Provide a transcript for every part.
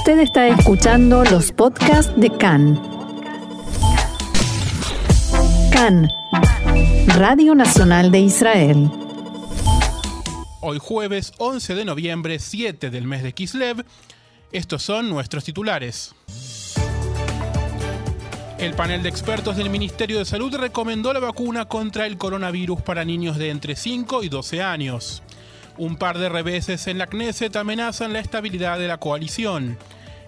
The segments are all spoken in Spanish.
Usted está escuchando los podcasts de CAN. CAN, Radio Nacional de Israel. Hoy jueves 11 de noviembre, 7 del mes de Kislev, estos son nuestros titulares. El panel de expertos del Ministerio de Salud recomendó la vacuna contra el coronavirus para niños de entre 5 y 12 años. Un par de reveses en la Knesset amenazan la estabilidad de la coalición.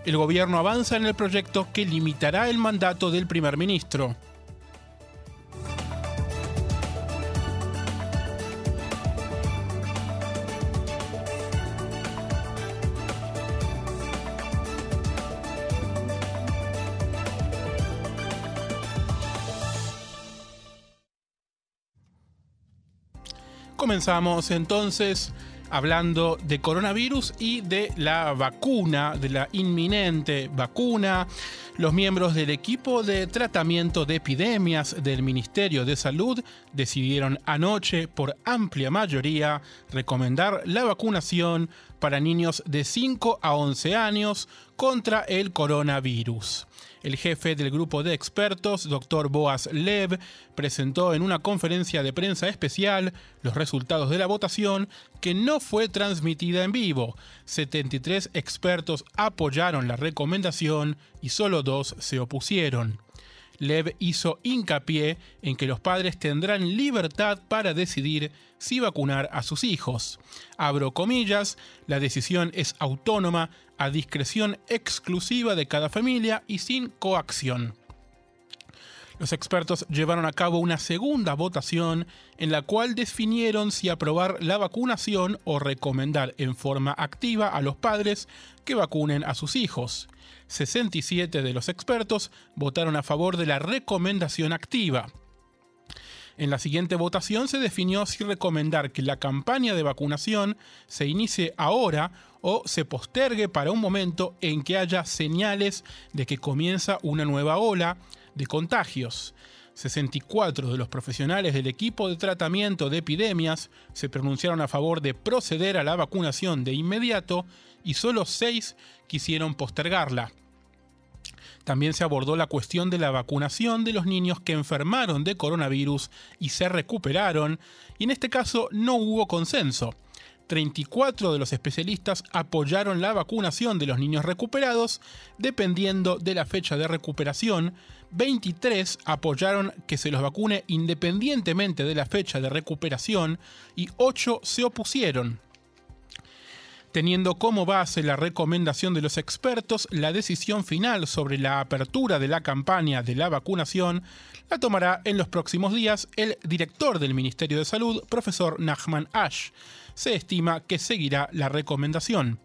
El gobierno avanza en el proyecto que limitará el mandato del primer ministro. Comenzamos entonces hablando de coronavirus y de la vacuna, de la inminente vacuna. Los miembros del equipo de tratamiento de epidemias del Ministerio de Salud decidieron anoche por amplia mayoría recomendar la vacunación para niños de 5 a 11 años contra el coronavirus. El jefe del grupo de expertos, Dr. Boaz Lev, presentó en una conferencia de prensa especial los resultados de la votación que no fue transmitida en vivo. 73 expertos apoyaron la recomendación y solo dos se opusieron. Lev hizo hincapié en que los padres tendrán libertad para decidir si vacunar a sus hijos. Abro comillas, la decisión es autónoma, a discreción exclusiva de cada familia y sin coacción. Los expertos llevaron a cabo una segunda votación en la cual definieron si aprobar la vacunación o recomendar en forma activa a los padres que vacunen a sus hijos. 67 de los expertos votaron a favor de la recomendación activa. En la siguiente votación se definió si recomendar que la campaña de vacunación se inicie ahora o se postergue para un momento en que haya señales de que comienza una nueva ola de contagios. 64 de los profesionales del equipo de tratamiento de epidemias se pronunciaron a favor de proceder a la vacunación de inmediato y solo 6 quisieron postergarla. También se abordó la cuestión de la vacunación de los niños que enfermaron de coronavirus y se recuperaron, y en este caso no hubo consenso. 34 de los especialistas apoyaron la vacunación de los niños recuperados, dependiendo de la fecha de recuperación. 23 apoyaron que se los vacune independientemente de la fecha de recuperación y 8 se opusieron. Teniendo como base la recomendación de los expertos, la decisión final sobre la apertura de la campaña de la vacunación la tomará en los próximos días el director del Ministerio de Salud, profesor Nachman Ash se estima que seguirá la recomendación.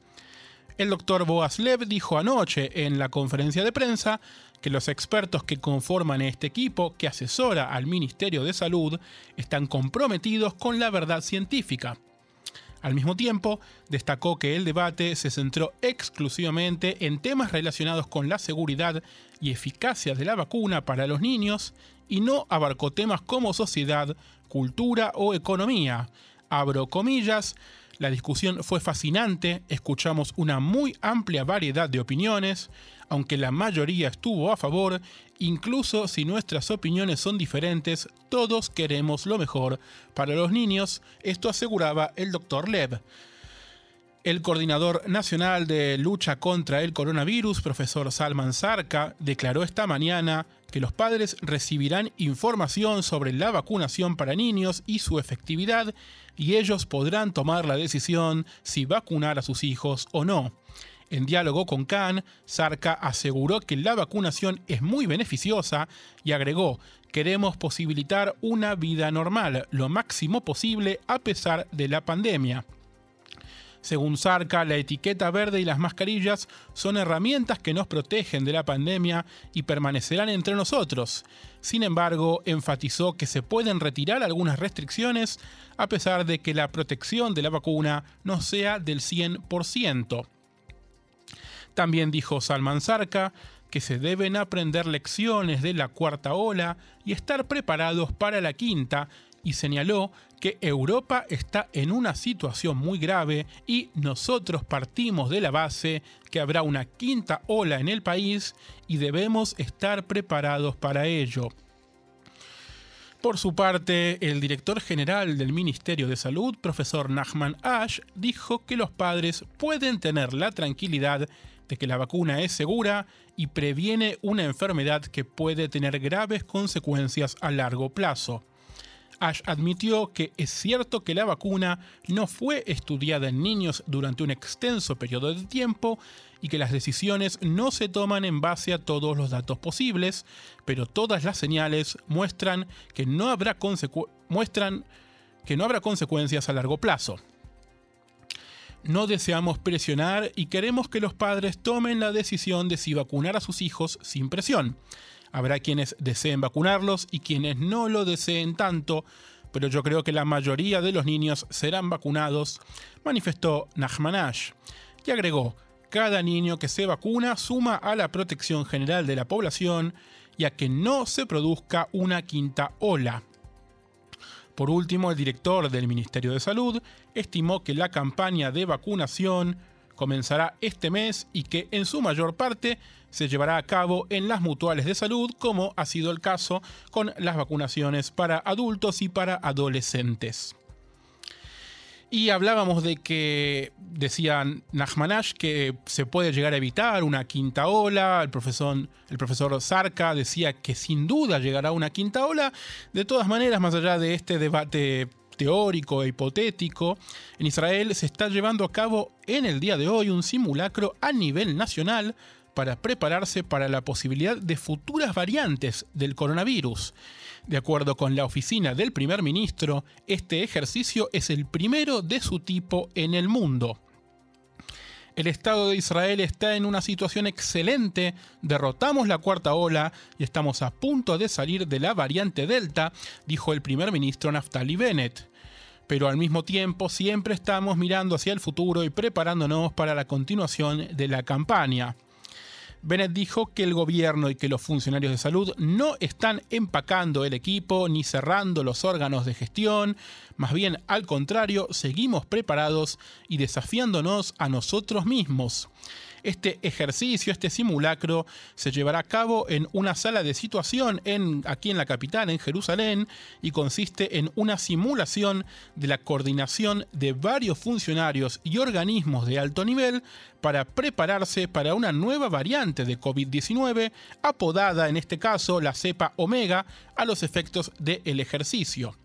El doctor Boaslev dijo anoche en la conferencia de prensa que los expertos que conforman este equipo que asesora al Ministerio de Salud están comprometidos con la verdad científica. Al mismo tiempo, destacó que el debate se centró exclusivamente en temas relacionados con la seguridad y eficacia de la vacuna para los niños y no abarcó temas como sociedad, cultura o economía, abro comillas, la discusión fue fascinante, escuchamos una muy amplia variedad de opiniones, aunque la mayoría estuvo a favor, incluso si nuestras opiniones son diferentes, todos queremos lo mejor para los niños, esto aseguraba el doctor Lev. El coordinador nacional de lucha contra el coronavirus, profesor Salman Sarka, declaró esta mañana que los padres recibirán información sobre la vacunación para niños y su efectividad y ellos podrán tomar la decisión si vacunar a sus hijos o no. En diálogo con Khan, Sarka aseguró que la vacunación es muy beneficiosa y agregó, queremos posibilitar una vida normal lo máximo posible a pesar de la pandemia. Según Sarka, la etiqueta verde y las mascarillas son herramientas que nos protegen de la pandemia y permanecerán entre nosotros. Sin embargo, enfatizó que se pueden retirar algunas restricciones a pesar de que la protección de la vacuna no sea del 100%. También dijo Salman Sarka que se deben aprender lecciones de la cuarta ola y estar preparados para la quinta y señaló que Europa está en una situación muy grave y nosotros partimos de la base que habrá una quinta ola en el país y debemos estar preparados para ello. Por su parte, el director general del Ministerio de Salud, profesor Nachman Ash, dijo que los padres pueden tener la tranquilidad de que la vacuna es segura y previene una enfermedad que puede tener graves consecuencias a largo plazo. Ash admitió que es cierto que la vacuna no fue estudiada en niños durante un extenso periodo de tiempo y que las decisiones no se toman en base a todos los datos posibles, pero todas las señales muestran que no habrá, muestran que no habrá consecuencias a largo plazo. No deseamos presionar y queremos que los padres tomen la decisión de si vacunar a sus hijos sin presión. Habrá quienes deseen vacunarlos y quienes no lo deseen tanto, pero yo creo que la mayoría de los niños serán vacunados, manifestó Nachmanash, y agregó, cada niño que se vacuna suma a la protección general de la población y a que no se produzca una quinta ola. Por último, el director del Ministerio de Salud estimó que la campaña de vacunación comenzará este mes y que en su mayor parte se llevará a cabo en las mutuales de salud, como ha sido el caso con las vacunaciones para adultos y para adolescentes. Y hablábamos de que, decía Nachmanash, que se puede llegar a evitar una quinta ola. El profesor, el profesor Zarca decía que sin duda llegará una quinta ola. De todas maneras, más allá de este debate teórico e hipotético, en Israel se está llevando a cabo en el día de hoy un simulacro a nivel nacional para prepararse para la posibilidad de futuras variantes del coronavirus. De acuerdo con la oficina del primer ministro, este ejercicio es el primero de su tipo en el mundo. El Estado de Israel está en una situación excelente, derrotamos la cuarta ola y estamos a punto de salir de la variante Delta, dijo el primer ministro Naftali Bennett. Pero al mismo tiempo siempre estamos mirando hacia el futuro y preparándonos para la continuación de la campaña. Bennett dijo que el gobierno y que los funcionarios de salud no están empacando el equipo ni cerrando los órganos de gestión, más bien al contrario, seguimos preparados y desafiándonos a nosotros mismos. Este ejercicio, este simulacro, se llevará a cabo en una sala de situación en, aquí en la capital, en Jerusalén, y consiste en una simulación de la coordinación de varios funcionarios y organismos de alto nivel para prepararse para una nueva variante de COVID-19, apodada en este caso la cepa omega, a los efectos del ejercicio.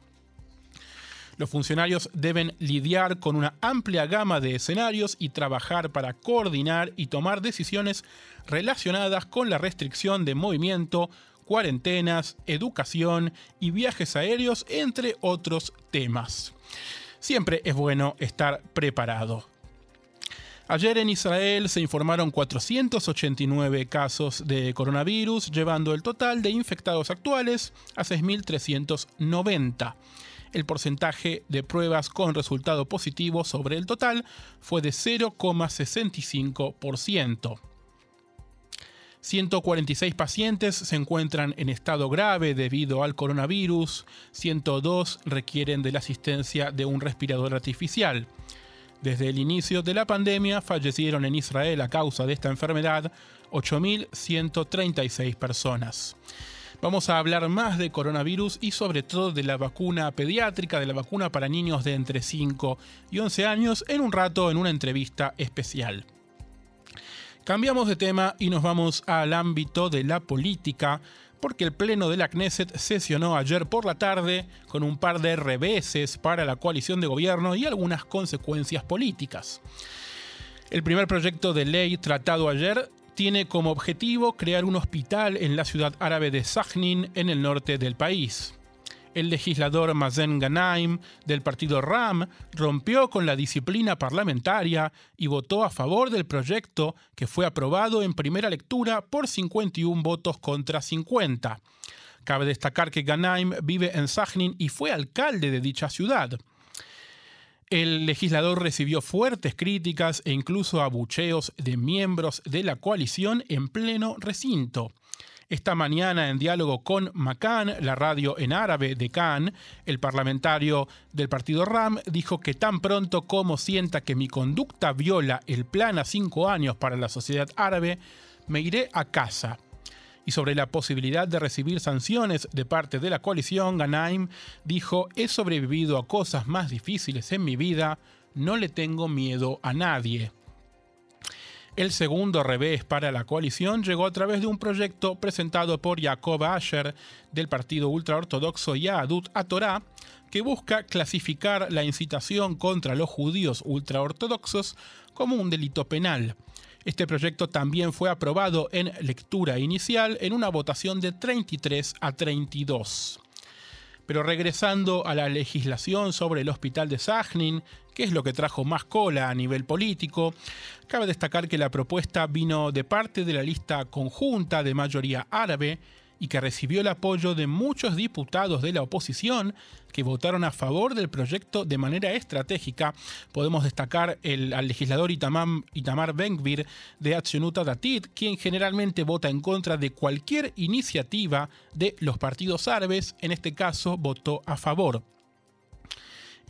Los funcionarios deben lidiar con una amplia gama de escenarios y trabajar para coordinar y tomar decisiones relacionadas con la restricción de movimiento, cuarentenas, educación y viajes aéreos, entre otros temas. Siempre es bueno estar preparado. Ayer en Israel se informaron 489 casos de coronavirus, llevando el total de infectados actuales a 6.390 el porcentaje de pruebas con resultado positivo sobre el total fue de 0,65%. 146 pacientes se encuentran en estado grave debido al coronavirus, 102 requieren de la asistencia de un respirador artificial. Desde el inicio de la pandemia fallecieron en Israel a causa de esta enfermedad 8.136 personas. Vamos a hablar más de coronavirus y sobre todo de la vacuna pediátrica, de la vacuna para niños de entre 5 y 11 años en un rato en una entrevista especial. Cambiamos de tema y nos vamos al ámbito de la política, porque el Pleno de la Knesset sesionó ayer por la tarde con un par de reveses para la coalición de gobierno y algunas consecuencias políticas. El primer proyecto de ley tratado ayer tiene como objetivo crear un hospital en la ciudad árabe de Sajnin, en el norte del país. El legislador Mazen Ganaim del partido RAM rompió con la disciplina parlamentaria y votó a favor del proyecto que fue aprobado en primera lectura por 51 votos contra 50. Cabe destacar que Ganaim vive en Sajnin y fue alcalde de dicha ciudad. El legislador recibió fuertes críticas e incluso abucheos de miembros de la coalición en pleno recinto. Esta mañana, en diálogo con Macan, la radio en árabe de Khan, el parlamentario del partido RAM dijo que tan pronto como sienta que mi conducta viola el plan a cinco años para la sociedad árabe, me iré a casa. Y sobre la posibilidad de recibir sanciones de parte de la coalición, Ganaim dijo, he sobrevivido a cosas más difíciles en mi vida, no le tengo miedo a nadie. El segundo revés para la coalición llegó a través de un proyecto presentado por Jacob Asher del partido ultraortodoxo Yahadut Atorá, que busca clasificar la incitación contra los judíos ultraortodoxos como un delito penal. Este proyecto también fue aprobado en lectura inicial en una votación de 33 a 32. Pero regresando a la legislación sobre el hospital de Sajnin, que es lo que trajo más cola a nivel político, cabe destacar que la propuesta vino de parte de la lista conjunta de mayoría árabe y que recibió el apoyo de muchos diputados de la oposición que votaron a favor del proyecto de manera estratégica. Podemos destacar el, al legislador Itamar, Itamar Benkvir de Accionuta Datit, quien generalmente vota en contra de cualquier iniciativa de los partidos árabes, en este caso votó a favor.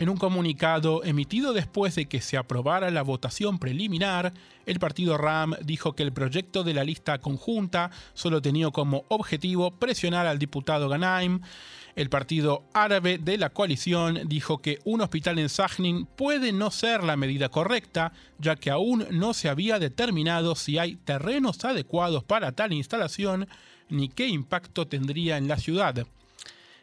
En un comunicado emitido después de que se aprobara la votación preliminar, el partido RAM dijo que el proyecto de la lista conjunta solo tenía como objetivo presionar al diputado Ganaim. El partido árabe de la coalición dijo que un hospital en Sajnin puede no ser la medida correcta, ya que aún no se había determinado si hay terrenos adecuados para tal instalación ni qué impacto tendría en la ciudad.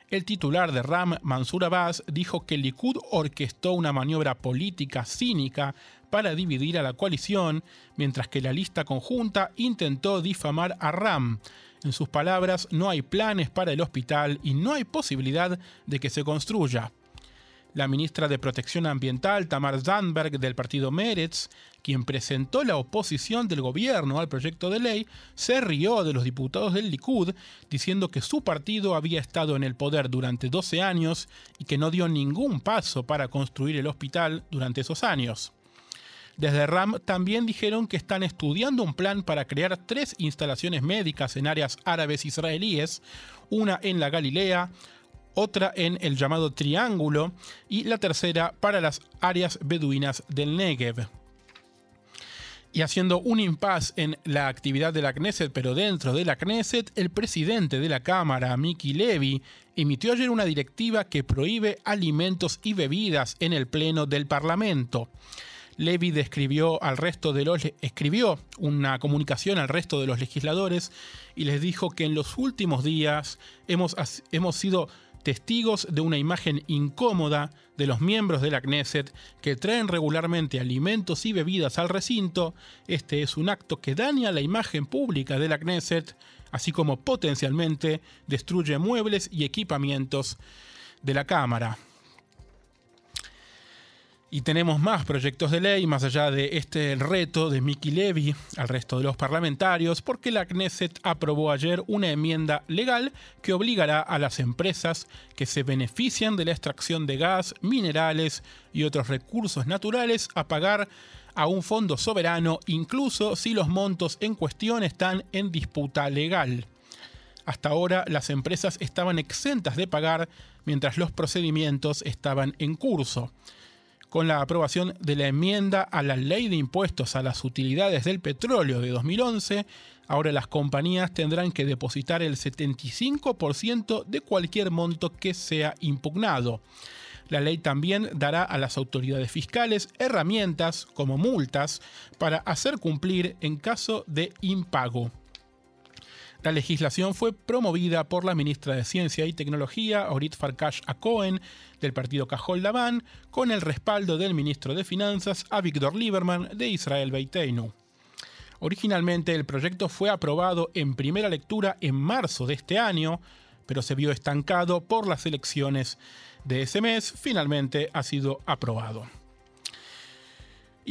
El titular de RAM, Mansur Abbas, dijo que Likud orquestó una maniobra política cínica para dividir a la coalición, mientras que la lista conjunta intentó difamar a RAM. En sus palabras, no hay planes para el hospital y no hay posibilidad de que se construya. La ministra de Protección Ambiental, Tamar Zandberg, del partido Meretz, quien presentó la oposición del gobierno al proyecto de ley, se rió de los diputados del Likud, diciendo que su partido había estado en el poder durante 12 años y que no dio ningún paso para construir el hospital durante esos años. Desde RAM también dijeron que están estudiando un plan para crear tres instalaciones médicas en áreas árabes israelíes, una en la Galilea, otra en el llamado Triángulo y la tercera para las áreas beduinas del Negev. Y haciendo un impas en la actividad de la Knesset, pero dentro de la Knesset, el presidente de la Cámara, Miki Levy, emitió ayer una directiva que prohíbe alimentos y bebidas en el Pleno del Parlamento. Levy describió al resto de los escribió una comunicación al resto de los legisladores y les dijo que en los últimos días hemos, hemos sido testigos de una imagen incómoda de los miembros de la Knesset que traen regularmente alimentos y bebidas al recinto. Este es un acto que daña la imagen pública de la Knesset, así como potencialmente destruye muebles y equipamientos de la Cámara. Y tenemos más proyectos de ley, más allá de este reto de Miki Levy al resto de los parlamentarios, porque la Knesset aprobó ayer una enmienda legal que obligará a las empresas que se benefician de la extracción de gas, minerales y otros recursos naturales a pagar a un fondo soberano, incluso si los montos en cuestión están en disputa legal. Hasta ahora las empresas estaban exentas de pagar mientras los procedimientos estaban en curso con la aprobación de la enmienda a la ley de impuestos a las utilidades del petróleo de 2011, ahora las compañías tendrán que depositar el 75% de cualquier monto que sea impugnado. La ley también dará a las autoridades fiscales herramientas como multas para hacer cumplir en caso de impago. La legislación fue promovida por la ministra de Ciencia y Tecnología, Orit Farkash Acohen, del partido Cajol Daban, con el respaldo del ministro de Finanzas, Avigdor Lieberman, de Israel Beiteinu. Originalmente el proyecto fue aprobado en primera lectura en marzo de este año, pero se vio estancado por las elecciones de ese mes, finalmente ha sido aprobado.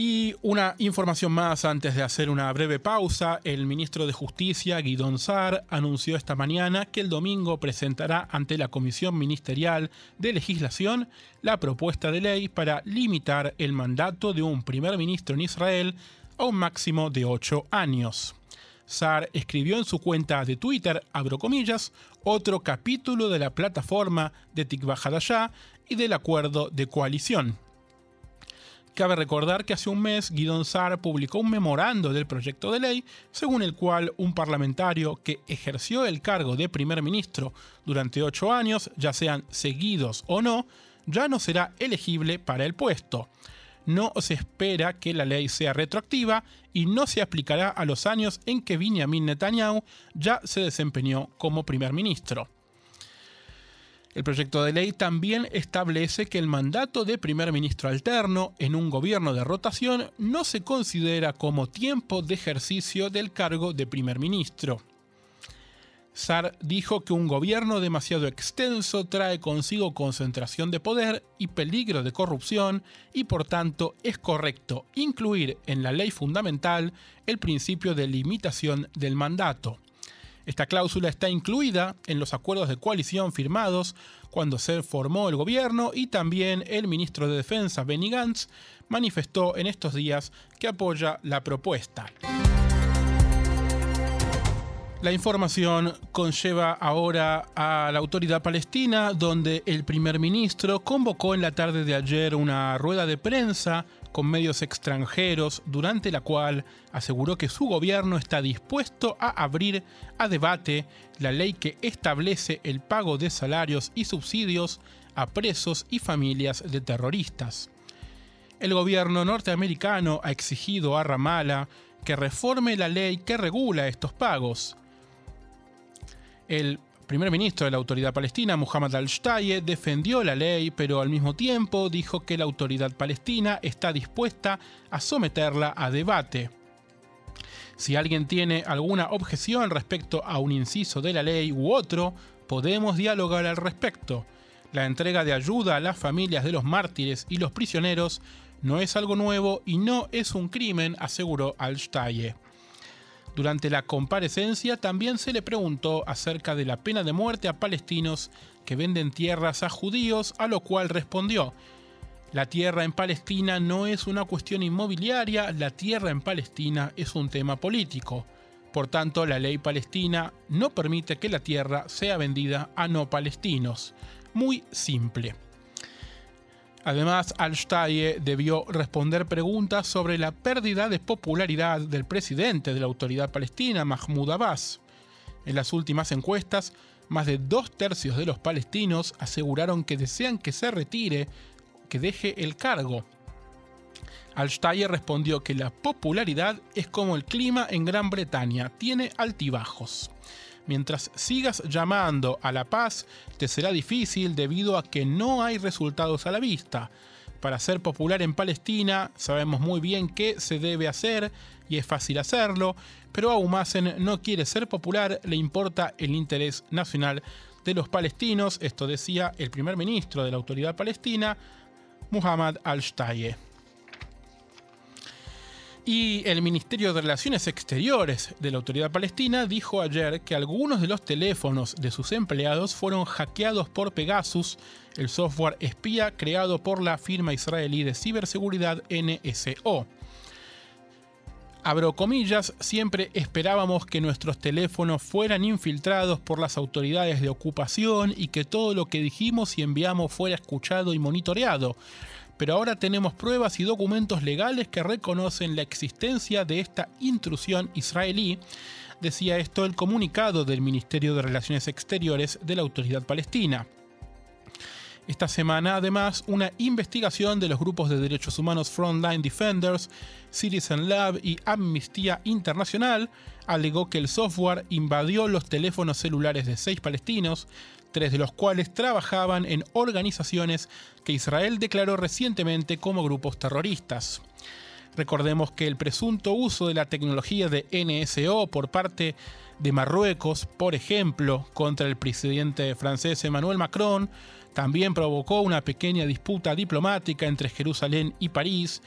Y una información más antes de hacer una breve pausa, el ministro de Justicia, Guidón Sar, anunció esta mañana que el domingo presentará ante la Comisión Ministerial de Legislación la propuesta de ley para limitar el mandato de un primer ministro en Israel a un máximo de ocho años. Saar escribió en su cuenta de Twitter, otro capítulo de la plataforma de Tikva y del acuerdo de coalición. Cabe recordar que hace un mes Guidon Saar publicó un memorando del proyecto de ley según el cual un parlamentario que ejerció el cargo de primer ministro durante ocho años, ya sean seguidos o no, ya no será elegible para el puesto no se espera que la ley sea retroactiva y no se aplicará a los años en que Benjamin Netanyahu ya se desempeñó como primer ministro. El proyecto de ley también establece que el mandato de primer ministro alterno en un gobierno de rotación no se considera como tiempo de ejercicio del cargo de primer ministro. Sar dijo que un gobierno demasiado extenso trae consigo concentración de poder y peligro de corrupción y por tanto es correcto incluir en la ley fundamental el principio de limitación del mandato. Esta cláusula está incluida en los acuerdos de coalición firmados cuando se formó el gobierno y también el ministro de Defensa Benny Gantz manifestó en estos días que apoya la propuesta. La información conlleva ahora a la autoridad palestina, donde el primer ministro convocó en la tarde de ayer una rueda de prensa con medios extranjeros, durante la cual aseguró que su gobierno está dispuesto a abrir a debate la ley que establece el pago de salarios y subsidios a presos y familias de terroristas. El gobierno norteamericano ha exigido a Ramallah que reforme la ley que regula estos pagos. El primer ministro de la autoridad palestina, Muhammad al-Shtaye, defendió la ley, pero al mismo tiempo dijo que la autoridad palestina está dispuesta a someterla a debate. Si alguien tiene alguna objeción respecto a un inciso de la ley u otro, podemos dialogar al respecto. La entrega de ayuda a las familias de los mártires y los prisioneros no es algo nuevo y no es un crimen, aseguró al-Shtaye. Durante la comparecencia también se le preguntó acerca de la pena de muerte a palestinos que venden tierras a judíos, a lo cual respondió, la tierra en Palestina no es una cuestión inmobiliaria, la tierra en Palestina es un tema político. Por tanto, la ley palestina no permite que la tierra sea vendida a no palestinos. Muy simple. Además, Al-Shtaye debió responder preguntas sobre la pérdida de popularidad del presidente de la autoridad palestina, Mahmoud Abbas. En las últimas encuestas, más de dos tercios de los palestinos aseguraron que desean que se retire, que deje el cargo. Al-Shtaye respondió que la popularidad es como el clima en Gran Bretaña, tiene altibajos. Mientras sigas llamando a la paz, te será difícil debido a que no hay resultados a la vista. Para ser popular en Palestina, sabemos muy bien qué se debe hacer y es fácil hacerlo, pero a Umasen no quiere ser popular, le importa el interés nacional de los palestinos, esto decía el primer ministro de la autoridad palestina, Muhammad al-Shtaye. Y el Ministerio de Relaciones Exteriores de la Autoridad Palestina dijo ayer que algunos de los teléfonos de sus empleados fueron hackeados por Pegasus, el software espía creado por la firma israelí de ciberseguridad NSO. Abro comillas, siempre esperábamos que nuestros teléfonos fueran infiltrados por las autoridades de ocupación y que todo lo que dijimos y enviamos fuera escuchado y monitoreado pero ahora tenemos pruebas y documentos legales que reconocen la existencia de esta intrusión israelí, decía esto el comunicado del Ministerio de Relaciones Exteriores de la Autoridad Palestina. Esta semana, además, una investigación de los grupos de derechos humanos Frontline Defenders, Citizen Lab y Amnistía Internacional alegó que el software invadió los teléfonos celulares de seis palestinos, tres de los cuales trabajaban en organizaciones que Israel declaró recientemente como grupos terroristas. Recordemos que el presunto uso de la tecnología de NSO por parte de Marruecos, por ejemplo, contra el presidente francés Emmanuel Macron, también provocó una pequeña disputa diplomática entre Jerusalén y París,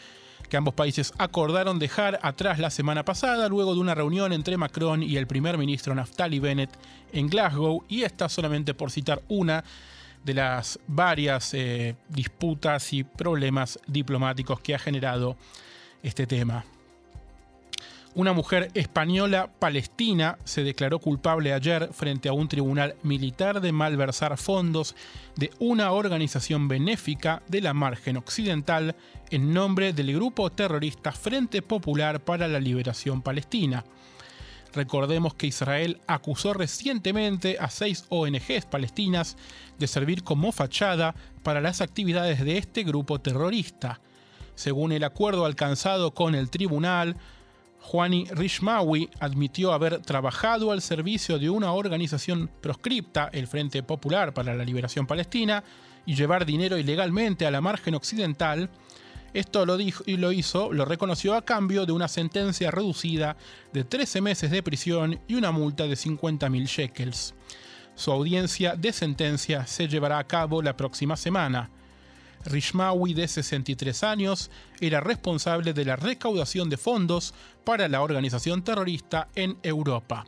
que ambos países acordaron dejar atrás la semana pasada luego de una reunión entre Macron y el primer ministro Naftali Bennett en Glasgow, y esta solamente por citar una de las varias eh, disputas y problemas diplomáticos que ha generado este tema. Una mujer española palestina se declaró culpable ayer frente a un tribunal militar de malversar fondos de una organización benéfica de la margen occidental en nombre del grupo terrorista Frente Popular para la Liberación Palestina. Recordemos que Israel acusó recientemente a seis ONGs palestinas de servir como fachada para las actividades de este grupo terrorista. Según el acuerdo alcanzado con el tribunal, Juani Rishmawi admitió haber trabajado al servicio de una organización proscripta, el Frente Popular para la Liberación Palestina, y llevar dinero ilegalmente a la margen occidental. Esto lo dijo y lo hizo, lo reconoció a cambio de una sentencia reducida de 13 meses de prisión y una multa de 50.000 shekels. Su audiencia de sentencia se llevará a cabo la próxima semana. Rishmawi, de 63 años, era responsable de la recaudación de fondos para la organización terrorista en Europa.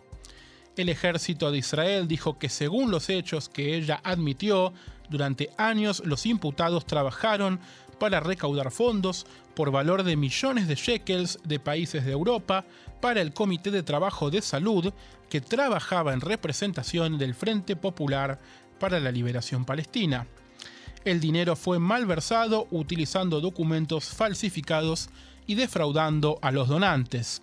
El ejército de Israel dijo que según los hechos que ella admitió, durante años los imputados trabajaron para recaudar fondos por valor de millones de shekels de países de Europa para el Comité de Trabajo de Salud que trabajaba en representación del Frente Popular para la Liberación Palestina. El dinero fue malversado utilizando documentos falsificados y defraudando a los donantes.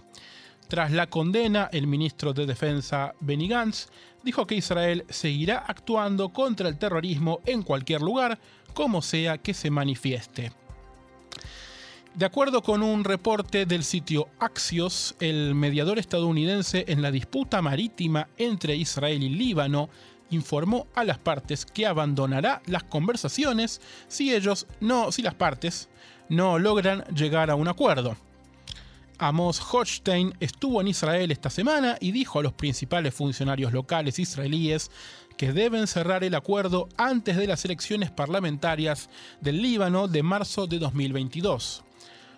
Tras la condena, el ministro de Defensa Benny Gantz dijo que Israel seguirá actuando contra el terrorismo en cualquier lugar, como sea que se manifieste. De acuerdo con un reporte del sitio Axios, el mediador estadounidense en la disputa marítima entre Israel y Líbano informó a las partes que abandonará las conversaciones si ellos no, si las partes no logran llegar a un acuerdo. Amos Hochstein estuvo en Israel esta semana y dijo a los principales funcionarios locales israelíes que deben cerrar el acuerdo antes de las elecciones parlamentarias del Líbano de marzo de 2022.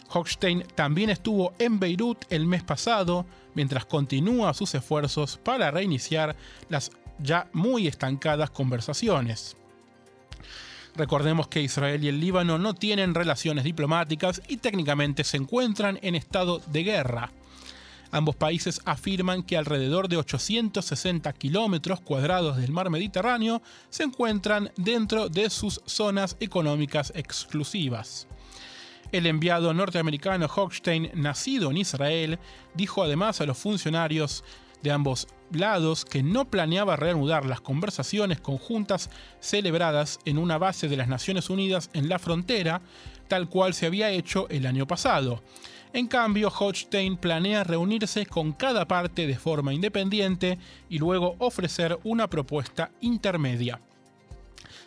Hochstein también estuvo en Beirut el mes pasado mientras continúa sus esfuerzos para reiniciar las ya muy estancadas conversaciones. Recordemos que Israel y el Líbano no tienen relaciones diplomáticas y técnicamente se encuentran en estado de guerra. Ambos países afirman que alrededor de 860 kilómetros cuadrados del mar Mediterráneo se encuentran dentro de sus zonas económicas exclusivas. El enviado norteamericano Hochstein, nacido en Israel, dijo además a los funcionarios de ambos lados que no planeaba reanudar las conversaciones conjuntas celebradas en una base de las Naciones Unidas en la frontera, tal cual se había hecho el año pasado. En cambio, Hochstein planea reunirse con cada parte de forma independiente y luego ofrecer una propuesta intermedia.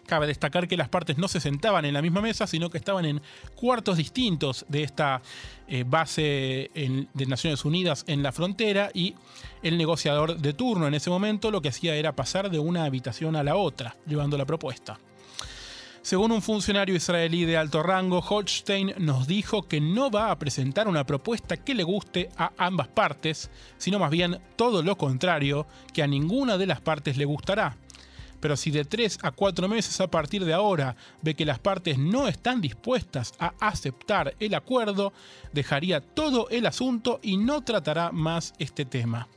Cabe destacar que las partes no se sentaban en la misma mesa, sino que estaban en cuartos distintos de esta eh, base de Naciones Unidas en la frontera y el negociador de turno en ese momento lo que hacía era pasar de una habitación a la otra, llevando la propuesta. Según un funcionario israelí de alto rango, Holstein nos dijo que no va a presentar una propuesta que le guste a ambas partes, sino más bien todo lo contrario, que a ninguna de las partes le gustará pero si de 3 a 4 meses a partir de ahora ve que las partes no están dispuestas a aceptar el acuerdo, dejaría todo el asunto y no tratará más este tema.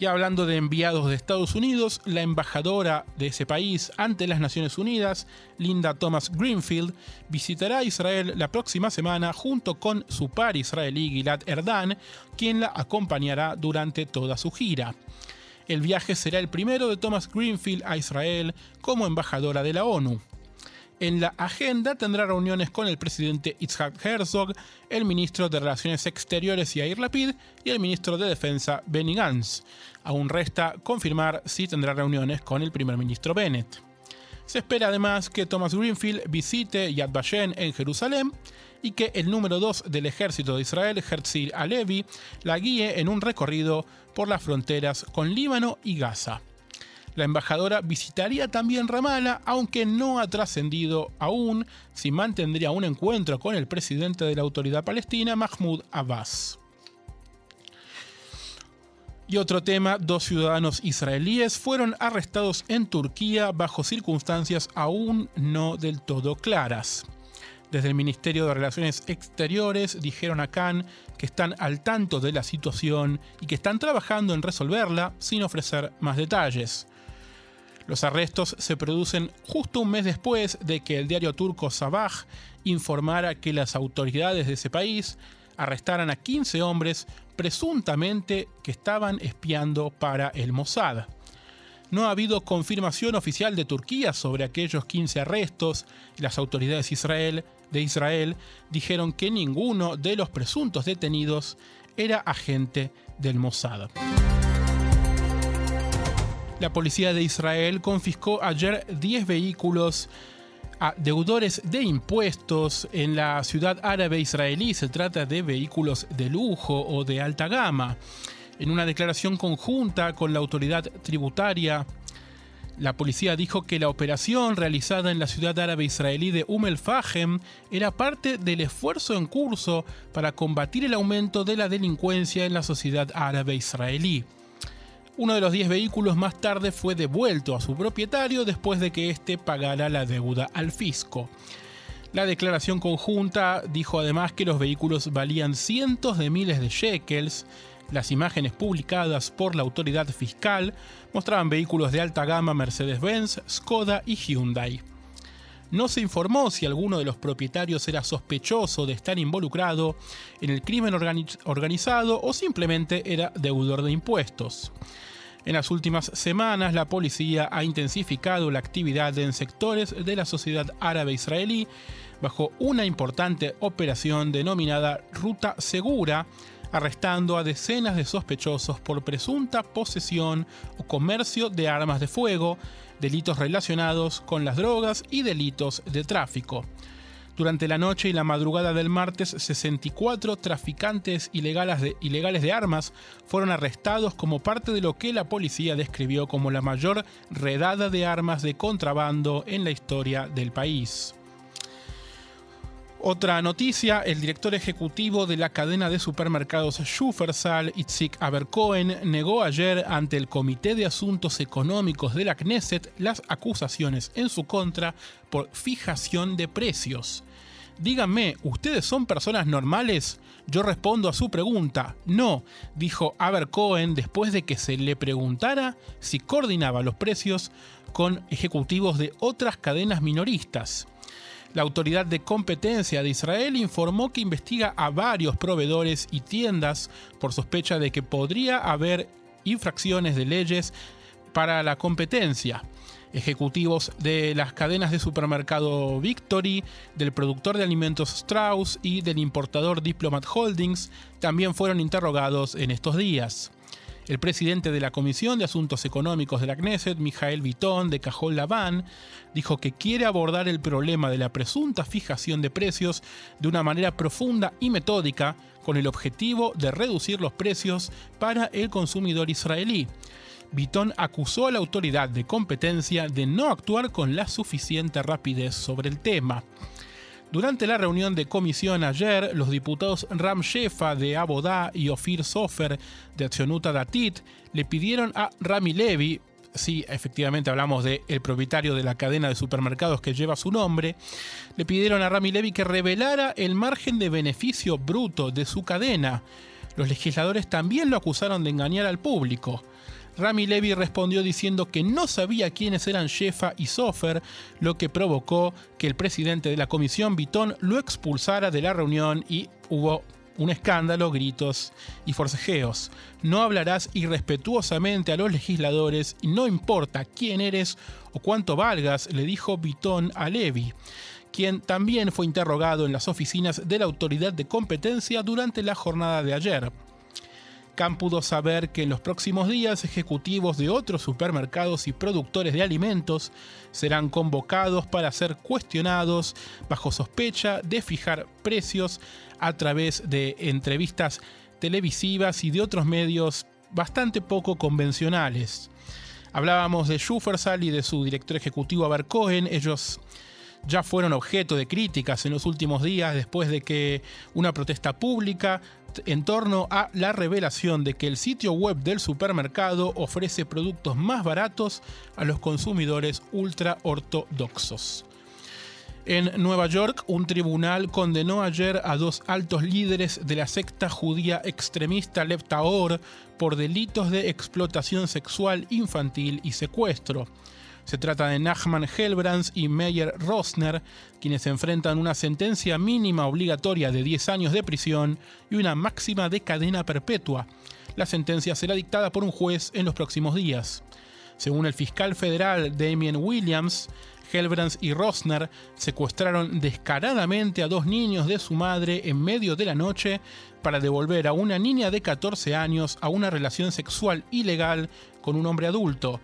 Ya hablando de enviados de Estados Unidos, la embajadora de ese país ante las Naciones Unidas, Linda Thomas Greenfield, visitará Israel la próxima semana junto con su par israelí Gilad Erdan, quien la acompañará durante toda su gira. El viaje será el primero de Thomas Greenfield a Israel como embajadora de la ONU. En la agenda tendrá reuniones con el presidente Itzhak Herzog, el ministro de Relaciones Exteriores Yair Lapid y el ministro de Defensa Benny Gantz. Aún resta confirmar si tendrá reuniones con el primer ministro Bennett. Se espera además que Thomas Greenfield visite Yad Vashem en Jerusalén y que el número 2 del ejército de Israel, Herzl Alevi, la guíe en un recorrido por las fronteras con Líbano y Gaza. La embajadora visitaría también Ramallah, aunque no ha trascendido aún si mantendría un encuentro con el presidente de la autoridad palestina, Mahmoud Abbas. Y otro tema, dos ciudadanos israelíes fueron arrestados en Turquía bajo circunstancias aún no del todo claras. Desde el Ministerio de Relaciones Exteriores dijeron a Khan que están al tanto de la situación y que están trabajando en resolverla sin ofrecer más detalles. Los arrestos se producen justo un mes después de que el diario turco Sabah informara que las autoridades de ese país arrestaran a 15 hombres presuntamente que estaban espiando para el Mossad. No ha habido confirmación oficial de Turquía sobre aquellos 15 arrestos y las autoridades Israel de Israel dijeron que ninguno de los presuntos detenidos era agente del Mossad. La policía de Israel confiscó ayer 10 vehículos a deudores de impuestos en la ciudad árabe israelí. Se trata de vehículos de lujo o de alta gama. En una declaración conjunta con la autoridad tributaria la policía dijo que la operación realizada en la ciudad árabe israelí de Umm Fahem era parte del esfuerzo en curso para combatir el aumento de la delincuencia en la sociedad árabe israelí. Uno de los 10 vehículos más tarde fue devuelto a su propietario después de que éste pagara la deuda al fisco. La declaración conjunta dijo además que los vehículos valían cientos de miles de shekels, las imágenes publicadas por la autoridad fiscal mostraban vehículos de alta gama Mercedes-Benz, Skoda y Hyundai. No se informó si alguno de los propietarios era sospechoso de estar involucrado en el crimen organizado o simplemente era deudor de impuestos. En las últimas semanas, la policía ha intensificado la actividad en sectores de la sociedad árabe israelí bajo una importante operación denominada Ruta Segura, arrestando a decenas de sospechosos por presunta posesión o comercio de armas de fuego, delitos relacionados con las drogas y delitos de tráfico. Durante la noche y la madrugada del martes, 64 traficantes ilegales de, ilegales de, armas fueron arrestados como parte de lo que la policía describió como la mayor redada de armas de contrabando en la historia del país. Otra noticia, el director ejecutivo de la cadena de supermercados Schufersal, Itzik Abercohen, negó ayer ante el Comité de Asuntos Económicos de la Knesset las acusaciones en su contra por fijación de precios. Díganme, ¿ustedes son personas normales? Yo respondo a su pregunta, no, dijo Abercohen después de que se le preguntara si coordinaba los precios con ejecutivos de otras cadenas minoristas. La Autoridad de Competencia de Israel informó que investiga a varios proveedores y tiendas por sospecha de que podría haber infracciones de leyes para la competencia. Ejecutivos de las cadenas de supermercado Victory, del productor de alimentos Strauss y del importador Diplomat Holdings también fueron interrogados en estos días. El presidente de la Comisión de Asuntos Económicos de la Knesset, Mijael Vitón, de Cajol Laván, dijo que quiere abordar el problema de la presunta fijación de precios de una manera profunda y metódica con el objetivo de reducir los precios para el consumidor israelí. Vitón acusó a la autoridad de competencia de no actuar con la suficiente rapidez sobre el tema. Durante la reunión de comisión ayer, los diputados Ram Shefa de Abodá y Ofir Sofer de Accionuta Datit le pidieron a Rami Levi, sí, efectivamente hablamos del el propietario de la cadena de supermercados que lleva su nombre, le pidieron a Rami Levi que revelara el margen de beneficio bruto de su cadena. Los legisladores también lo acusaron de engañar al público. Rami Levy respondió diciendo que no sabía quiénes eran Shefa y Sofer, lo que provocó que el presidente de la comisión, Vitón, lo expulsara de la reunión y hubo un escándalo, gritos y forcejeos. No hablarás irrespetuosamente a los legisladores y no importa quién eres o cuánto valgas, le dijo Vitón a Levy quien también fue interrogado en las oficinas de la Autoridad de Competencia durante la jornada de ayer. Khan pudo saber que en los próximos días ejecutivos de otros supermercados y productores de alimentos serán convocados para ser cuestionados bajo sospecha de fijar precios a través de entrevistas televisivas y de otros medios bastante poco convencionales. Hablábamos de Schufersal y de su director ejecutivo Aber Cohen. Ellos ya fueron objeto de críticas en los últimos días después de que una protesta pública en torno a la revelación de que el sitio web del supermercado ofrece productos más baratos a los consumidores ultra ortodoxos. En Nueva York, un tribunal condenó ayer a dos altos líderes de la secta judía extremista Leptaor por delitos de explotación sexual infantil y secuestro. Se trata de Nachman Helbrands y Meyer Rosner, quienes enfrentan una sentencia mínima obligatoria de 10 años de prisión y una máxima de cadena perpetua. La sentencia será dictada por un juez en los próximos días. Según el fiscal federal Damien Williams, Helbrands y Rosner secuestraron descaradamente a dos niños de su madre en medio de la noche para devolver a una niña de 14 años a una relación sexual ilegal con un hombre adulto,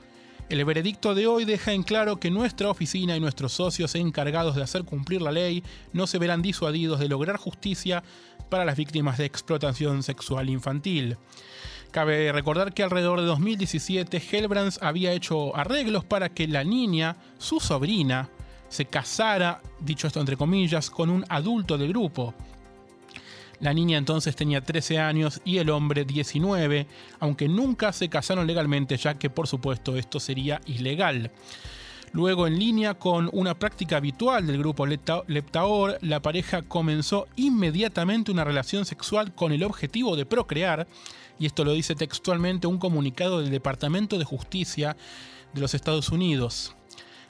el veredicto de hoy deja en claro que nuestra oficina y nuestros socios encargados de hacer cumplir la ley no se verán disuadidos de lograr justicia para las víctimas de explotación sexual infantil. Cabe recordar que alrededor de 2017 Helbrands había hecho arreglos para que la niña, su sobrina, se casara, dicho esto entre comillas, con un adulto del grupo. La niña entonces tenía 13 años y el hombre 19, aunque nunca se casaron legalmente ya que por supuesto esto sería ilegal. Luego, en línea con una práctica habitual del grupo Leptaor, la pareja comenzó inmediatamente una relación sexual con el objetivo de procrear, y esto lo dice textualmente un comunicado del Departamento de Justicia de los Estados Unidos.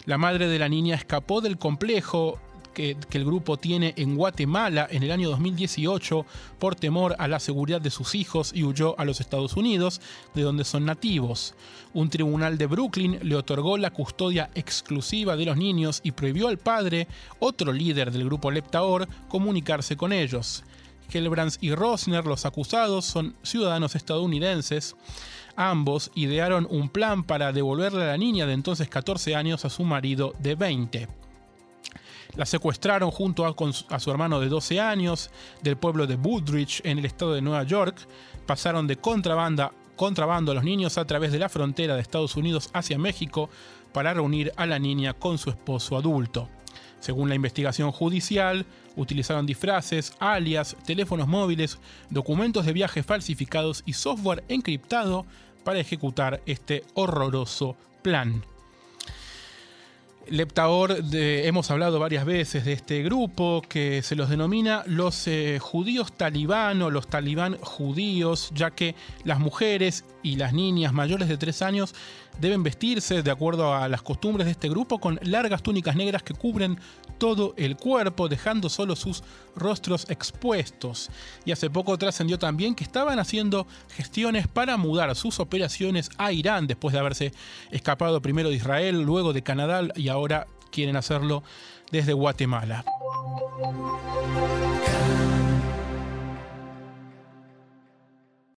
La madre de la niña escapó del complejo que, el grupo tiene en Guatemala en el año 2018 por temor a la seguridad de sus hijos y huyó a los Estados Unidos, de donde son nativos. Un tribunal de Brooklyn le otorgó la custodia exclusiva de los niños y prohibió al padre, otro líder del grupo Leptaor, comunicarse con ellos. Helbrands y Rosner, los acusados, son ciudadanos estadounidenses. Ambos idearon un plan para devolverle a la niña de entonces 14 años a su marido de 20. La secuestraron junto a, su hermano de 12 años del pueblo de Woodridge en el estado de Nueva York. Pasaron de contrabando a los niños a través de la frontera de Estados Unidos hacia México para reunir a la niña con su esposo adulto. Según la investigación judicial, utilizaron disfraces, alias, teléfonos móviles, documentos de viaje falsificados y software encriptado para ejecutar este horroroso plan. Leptaor, hemos hablado varias veces de este grupo que se los denomina los eh, judíos talibán o los talibán judíos, ya que las mujeres y las niñas mayores de 3 años deben vestirse de acuerdo a las costumbres de este grupo con largas túnicas negras que cubren todo el cuerpo, dejando solo sus rostros expuestos. Y hace poco trascendió también que estaban haciendo gestiones para mudar sus operaciones a Irán después de haberse escapado primero de Israel, luego de Canadá y ahora quieren hacerlo desde Guatemala.